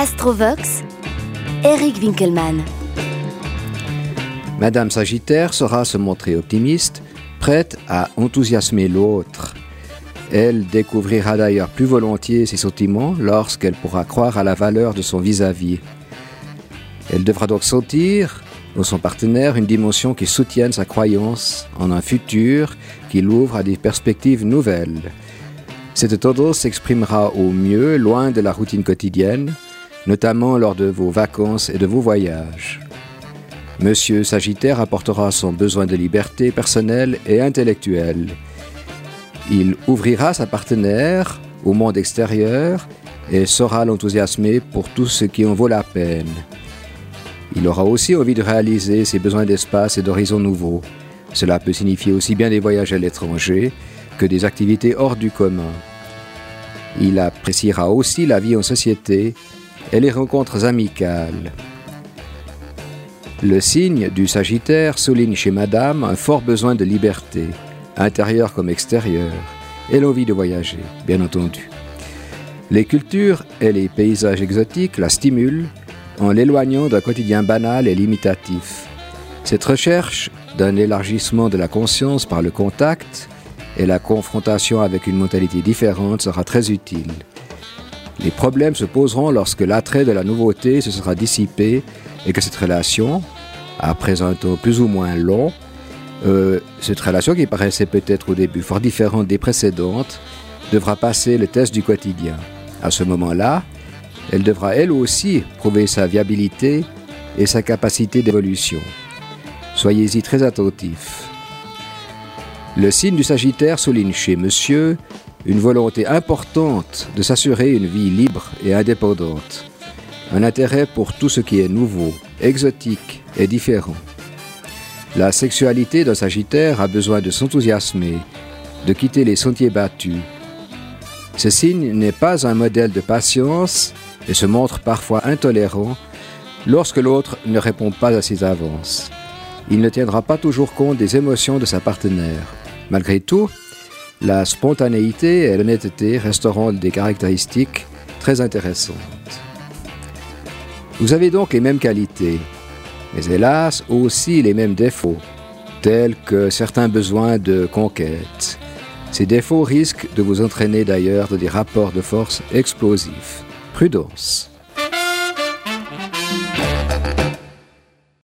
Astrovox, Eric Winkelmann. Madame Sagittaire saura se montrer optimiste, prête à enthousiasmer l'autre. Elle découvrira d'ailleurs plus volontiers ses sentiments lorsqu'elle pourra croire à la valeur de son vis-à-vis. Elle devra donc sentir dans son partenaire une dimension qui soutienne sa croyance en un futur qui l'ouvre à des perspectives nouvelles. Cette tendance s'exprimera au mieux loin de la routine quotidienne, notamment lors de vos vacances et de vos voyages. Monsieur Sagittaire apportera son besoin de liberté personnelle et intellectuelle. Il ouvrira sa partenaire au monde extérieur et saura l'enthousiasmer pour tout ce qui en vaut la peine. Il aura aussi envie de réaliser ses besoins d'espace et d'horizons nouveaux. Cela peut signifier aussi bien des voyages à l'étranger que des activités hors du commun. Il appréciera aussi la vie en société et les rencontres amicales. Le signe du Sagittaire souligne chez Madame un fort besoin de liberté, intérieure comme extérieure, et l'envie de voyager, bien entendu. Les cultures et les paysages exotiques la stimulent en l'éloignant d'un quotidien banal et limitatif. Cette recherche d'un élargissement de la conscience par le contact et la confrontation avec une mentalité différente sera très utile. Les problèmes se poseront lorsque l'attrait de la nouveauté se sera dissipé et que cette relation, après un temps plus ou moins long, euh, cette relation qui paraissait peut-être au début fort différente des précédentes, devra passer le test du quotidien. À ce moment-là, elle devra elle aussi prouver sa viabilité et sa capacité d'évolution. Soyez-y très attentifs. Le signe du Sagittaire souligne chez Monsieur une volonté importante de s'assurer une vie libre et indépendante, un intérêt pour tout ce qui est nouveau, exotique et différent. La sexualité d'un Sagittaire a besoin de s'enthousiasmer, de quitter les sentiers battus. Ce signe n'est pas un modèle de patience et se montre parfois intolérant lorsque l'autre ne répond pas à ses avances. Il ne tiendra pas toujours compte des émotions de sa partenaire. Malgré tout, la spontanéité et l'honnêteté resteront des caractéristiques très intéressantes. Vous avez donc les mêmes qualités, mais hélas aussi les mêmes défauts, tels que certains besoins de conquête. Ces défauts risquent de vous entraîner d'ailleurs dans des rapports de force explosifs. Prudence.